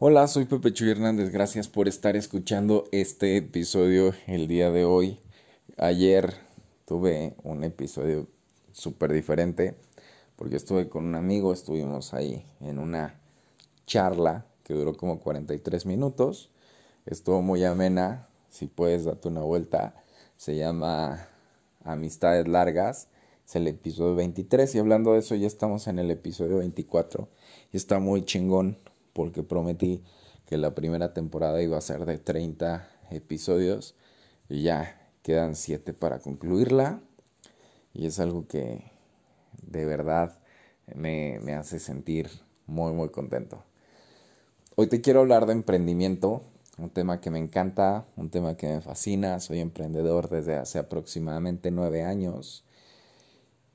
Hola, soy Pepe Chuy Hernández. Gracias por estar escuchando este episodio el día de hoy. Ayer tuve un episodio súper diferente porque estuve con un amigo, estuvimos ahí en una charla que duró como 43 minutos. Estuvo muy amena. Si puedes, date una vuelta. Se llama Amistades Largas. Es el episodio 23 y hablando de eso ya estamos en el episodio 24 y está muy chingón porque prometí que la primera temporada iba a ser de 30 episodios y ya quedan 7 para concluirla. Y es algo que de verdad me, me hace sentir muy muy contento. Hoy te quiero hablar de emprendimiento, un tema que me encanta, un tema que me fascina, soy emprendedor desde hace aproximadamente 9 años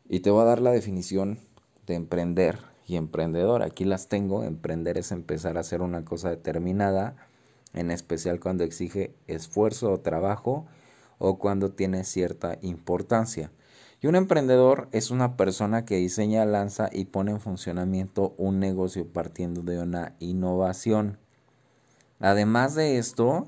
y te voy a dar la definición de emprender y emprendedor. Aquí las tengo. Emprender es empezar a hacer una cosa determinada, en especial cuando exige esfuerzo o trabajo o cuando tiene cierta importancia. Y un emprendedor es una persona que diseña, lanza y pone en funcionamiento un negocio partiendo de una innovación. Además de esto,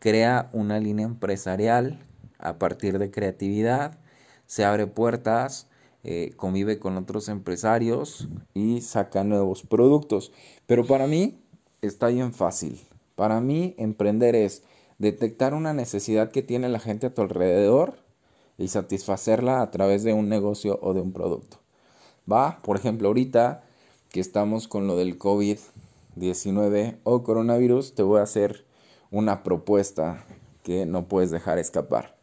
crea una línea empresarial a partir de creatividad, se abre puertas, eh, convive con otros empresarios y saca nuevos productos. Pero para mí está bien fácil. Para mí emprender es detectar una necesidad que tiene la gente a tu alrededor y satisfacerla a través de un negocio o de un producto. Va, por ejemplo, ahorita que estamos con lo del COVID-19 o coronavirus, te voy a hacer una propuesta que no puedes dejar escapar.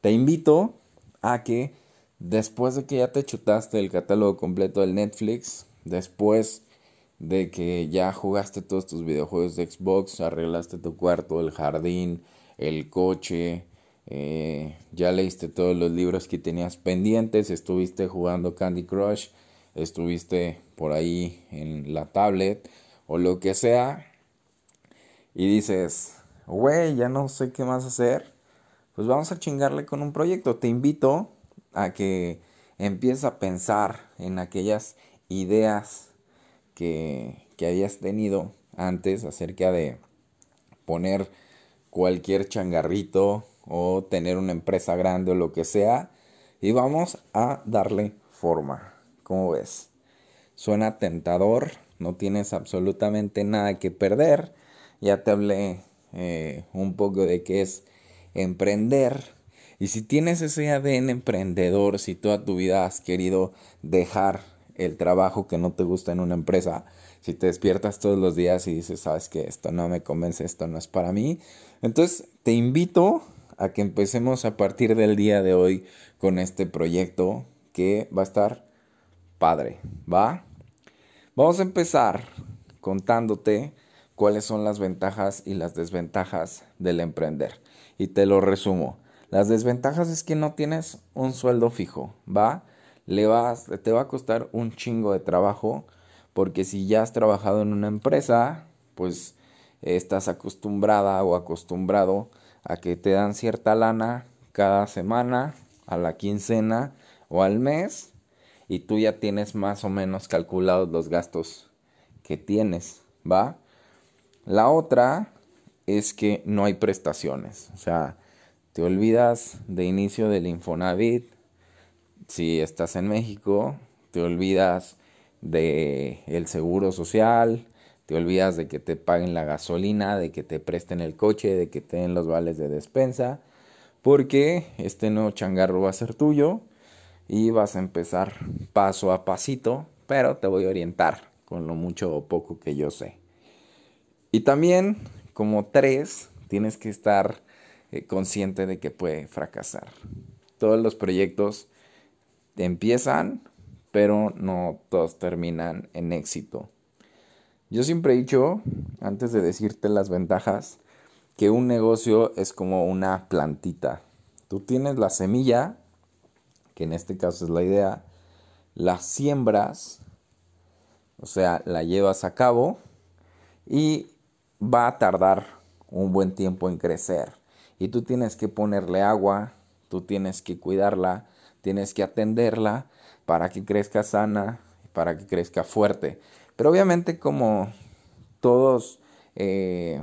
Te invito a que Después de que ya te chutaste el catálogo completo del Netflix, después de que ya jugaste todos tus videojuegos de Xbox, arreglaste tu cuarto, el jardín, el coche, eh, ya leíste todos los libros que tenías pendientes, estuviste jugando Candy Crush, estuviste por ahí en la tablet o lo que sea, y dices, güey, ya no sé qué más hacer, pues vamos a chingarle con un proyecto. Te invito a que empieces a pensar en aquellas ideas que, que habías tenido antes acerca de poner cualquier changarrito o tener una empresa grande o lo que sea y vamos a darle forma. ¿Cómo ves? Suena tentador, no tienes absolutamente nada que perder. Ya te hablé eh, un poco de qué es emprender, y si tienes ese ADN emprendedor, si toda tu vida has querido dejar el trabajo que no te gusta en una empresa, si te despiertas todos los días y dices, sabes que esto no me convence, esto no es para mí, entonces te invito a que empecemos a partir del día de hoy con este proyecto que va a estar padre, ¿va? Vamos a empezar contándote cuáles son las ventajas y las desventajas del emprender. Y te lo resumo. Las desventajas es que no tienes un sueldo fijo, ¿va? Le vas, te va a costar un chingo de trabajo porque si ya has trabajado en una empresa, pues estás acostumbrada o acostumbrado a que te dan cierta lana cada semana, a la quincena o al mes y tú ya tienes más o menos calculados los gastos que tienes, ¿va? La otra es que no hay prestaciones, o sea, te olvidas de inicio del Infonavit, si estás en México, te olvidas de el seguro social, te olvidas de que te paguen la gasolina, de que te presten el coche, de que te den los vales de despensa, porque este nuevo changarro va a ser tuyo y vas a empezar paso a pasito, pero te voy a orientar con lo mucho o poco que yo sé. Y también, como tres, tienes que estar eh, consciente de que puede fracasar. Todos los proyectos empiezan, pero no todos terminan en éxito. Yo siempre he dicho, antes de decirte las ventajas, que un negocio es como una plantita. Tú tienes la semilla, que en este caso es la idea, la siembras, o sea, la llevas a cabo y va a tardar un buen tiempo en crecer y tú tienes que ponerle agua, tú tienes que cuidarla, tienes que atenderla para que crezca sana, para que crezca fuerte. Pero obviamente como todos eh,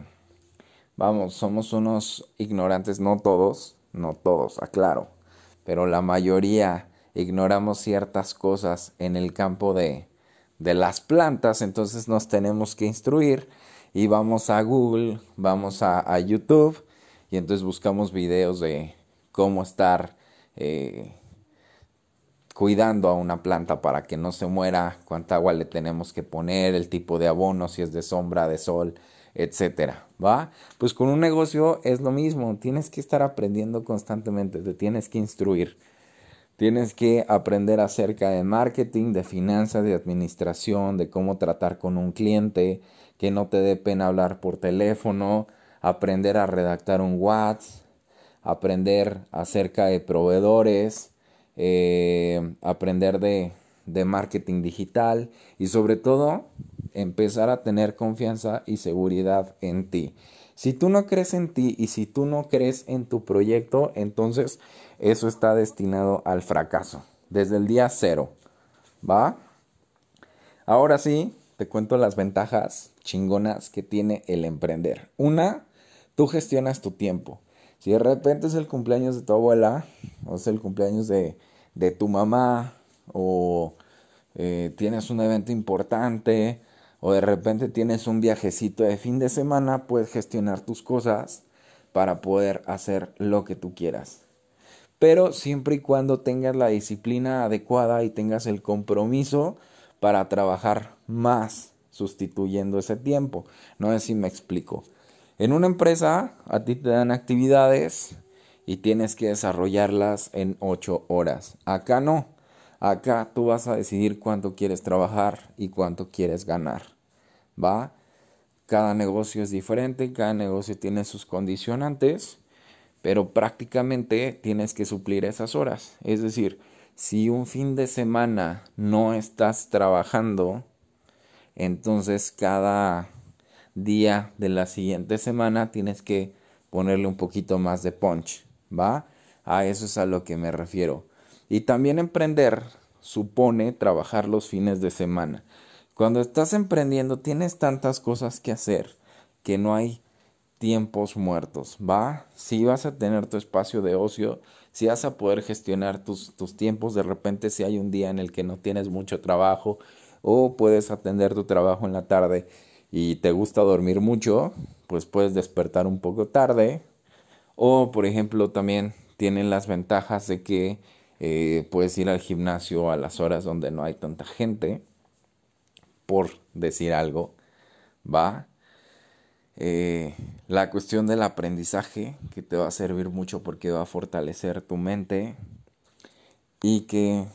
vamos, somos unos ignorantes, no todos, no todos, aclaro, pero la mayoría ignoramos ciertas cosas en el campo de, de las plantas, entonces nos tenemos que instruir y vamos a Google, vamos a, YouTube y entonces buscamos videos de cómo estar eh, cuidando a una planta para que no se muera, cuánta agua le tenemos que poner, el tipo de abono, si es de sombra, de sol, etcétera, ¿va? Pues con un negocio es lo mismo, tienes que estar aprendiendo constantemente, te tienes que instruir. Tienes que aprender acerca de marketing, de finanzas, de administración, de cómo tratar con un cliente, que no te dé pena hablar por teléfono, aprender a redactar un WhatsApp, aprender acerca de proveedores, eh, aprender de, de marketing digital y sobre todo empezar a tener confianza y seguridad en ti. Si tú no crees en ti y si tú no crees en tu proyecto, entonces eso está destinado al fracaso. Desde el día cero. ¿Va? Ahora sí, te cuento las ventajas chingonas que tiene el emprender. Una, tú gestionas tu tiempo. Si de repente es el cumpleaños de tu abuela, o es el cumpleaños de, de tu mamá, o eh, tienes un evento importante, o de repente tienes un viajecito de fin de semana, puedes gestionar tus cosas para poder hacer lo que tú quieras. Pero siempre y cuando tengas la disciplina adecuada y tengas el compromiso para trabajar más sustituyendo ese tiempo. No sé si me explico. En una empresa a ti te dan actividades y tienes que desarrollarlas en ocho horas. Acá no. Acá tú vas a decidir cuánto quieres trabajar y cuánto quieres ganar. ¿va? Cada negocio es diferente, cada negocio tiene sus condicionantes, pero prácticamente tienes que suplir esas horas. Es decir, si un fin de semana no estás trabajando, entonces cada día de la siguiente semana tienes que ponerle un poquito más de punch, ¿va? A eso es a lo que me refiero. Y también emprender supone trabajar los fines de semana. Cuando estás emprendiendo tienes tantas cosas que hacer que no hay tiempos muertos, ¿va? Si vas a tener tu espacio de ocio, si vas a poder gestionar tus, tus tiempos, de repente si hay un día en el que no tienes mucho trabajo o puedes atender tu trabajo en la tarde y te gusta dormir mucho, pues puedes despertar un poco tarde o por ejemplo también tienen las ventajas de que eh, puedes ir al gimnasio a las horas donde no hay tanta gente por decir algo, va. Eh, la cuestión del aprendizaje que te va a servir mucho porque va a fortalecer tu mente y que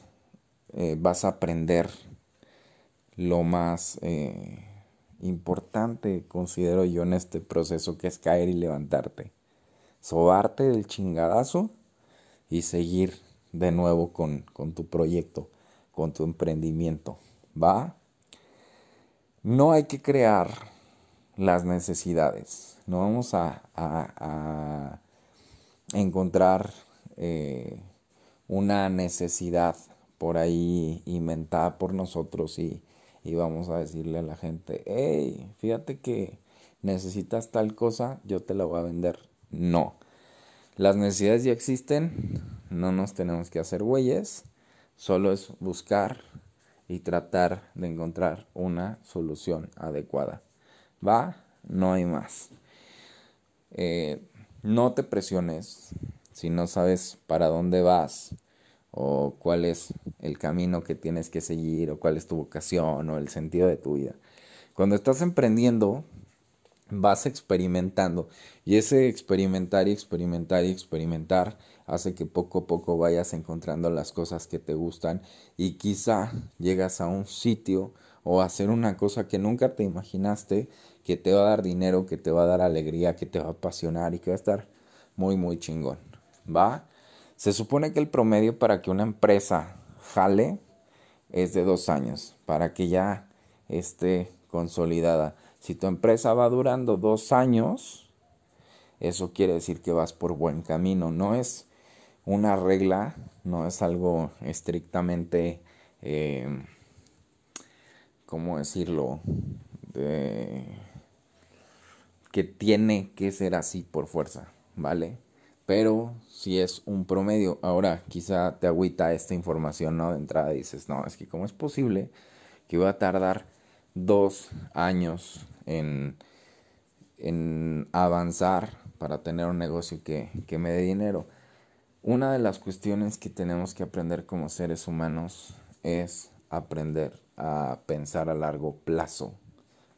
eh, vas a aprender lo más eh, importante considero yo en este proceso que es caer y levantarte sobarte del chingadazo y seguir de nuevo con, con tu proyecto con tu emprendimiento va no hay que crear las necesidades. No vamos a, encontrar eh, una necesidad por ahí inventada por nosotros y, y vamos a decirle a la gente, hey, fíjate que necesitas tal cosa, yo te la voy a vender. No. Las necesidades ya existen, no nos tenemos que hacer güeyes, solo es buscar y tratar de encontrar una solución adecuada. ¿Va? No hay más. Eh, no te presiones si no sabes para dónde vas o cuál es el camino que tienes que seguir o cuál es tu vocación o el sentido de tu vida. Cuando estás emprendiendo, vas experimentando y ese experimentar y experimentar y experimentar hace que poco a poco vayas encontrando las cosas que te gustan y quizá llegas a un sitio o a hacer una cosa que nunca te imaginaste que te va a dar dinero, que te va a dar alegría, que te va a apasionar y que va a estar muy muy chingón. ¿Va? Se supone que el promedio para que una empresa jale es de dos años, para que ya esté consolidada. Si tu empresa va durando dos años, eso quiere decir que vas por buen camino. No es una regla, no es algo estrictamente, eh, ¿cómo decirlo? De, que tiene que ser así por fuerza, ¿vale? Pero si es un promedio, ahora quizá te agüita esta información, ¿no? De entrada dices, no, es que cómo es posible que va a tardar dos años en, en avanzar para tener un negocio que, que me dé dinero. Una de las cuestiones que tenemos que aprender como seres humanos es aprender a pensar a largo plazo.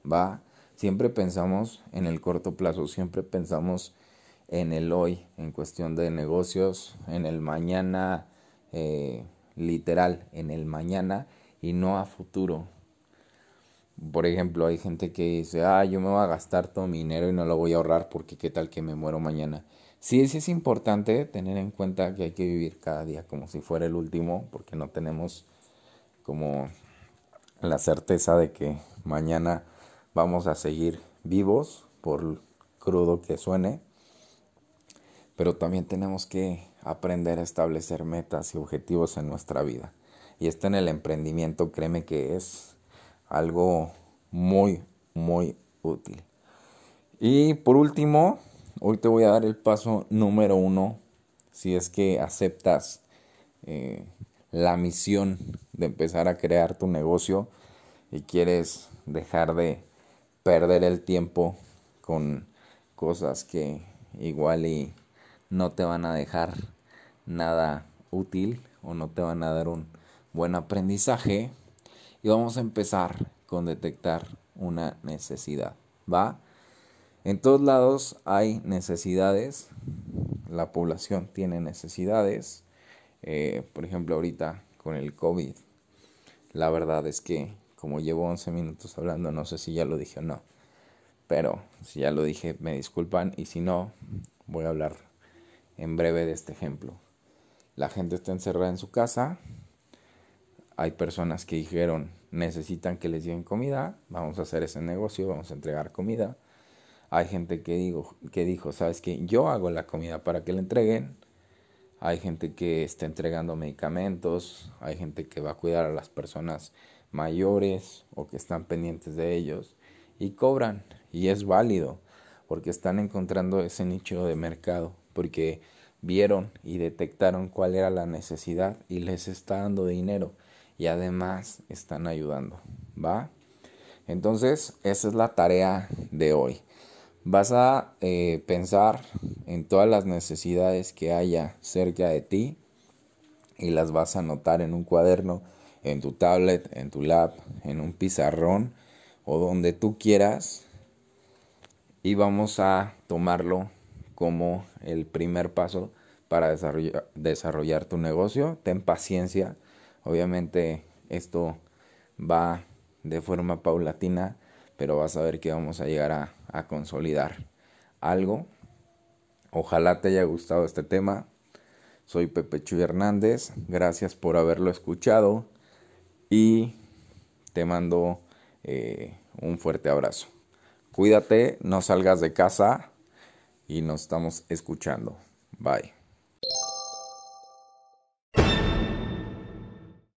¿Va? Siempre pensamos en el corto plazo, siempre pensamos en el hoy, en cuestión de negocios, en el mañana, eh, literal, en el mañana y no a futuro. Por ejemplo, hay gente que dice, ah, yo me voy a gastar todo mi dinero y no lo voy a ahorrar porque qué tal que me muero mañana. Sí, sí es importante tener en cuenta que hay que vivir cada día como si fuera el último, porque no tenemos como la certeza de que mañana vamos a seguir vivos, por crudo que suene, pero también tenemos que aprender a establecer metas y objetivos en nuestra vida. Y esto en el emprendimiento, créeme que es algo muy, muy útil. Y por último, hoy te voy a dar el paso número uno, si es que aceptas eh, la misión de empezar a crear tu negocio y quieres dejar de perder el tiempo con cosas que igual y no te van a dejar nada útil o no te van a dar un buen aprendizaje y vamos a empezar con detectar una necesidad va en todos lados hay necesidades la población tiene necesidades eh, por ejemplo ahorita con el COVID la verdad es que como llevo 11 minutos hablando, no sé si ya lo dije o no. Pero si ya lo dije, me disculpan. Y si no, voy a hablar en breve de este ejemplo. La gente está encerrada en su casa. Hay personas que dijeron, necesitan que les lleven comida. Vamos a hacer ese negocio, vamos a entregar comida. Hay gente que, digo, que dijo, sabes que yo hago la comida para que le entreguen. Hay gente que está entregando medicamentos. Hay gente que va a cuidar a las personas mayores o que están pendientes de ellos y cobran y es válido porque están encontrando ese nicho de mercado porque vieron y detectaron cuál era la necesidad y les está dando dinero y además están ayudando, ¿va? Entonces, esa es la tarea de hoy. Vas a eh, pensar en todas las necesidades que haya cerca de ti y las vas a anotar en un cuaderno en tu tablet, en tu lab, en un pizarrón o donde tú quieras y vamos a tomarlo como el primer paso para desarrollar, tu negocio. Ten paciencia, obviamente esto va de forma paulatina, pero vas a ver que vamos a llegar a, a consolidar algo. Ojalá te haya gustado este tema. Soy Pepe Chuy Hernández. Gracias por haberlo escuchado y te mando eh, un fuerte abrazo. Cuídate, no salgas de casa y nos estamos escuchando. Bye.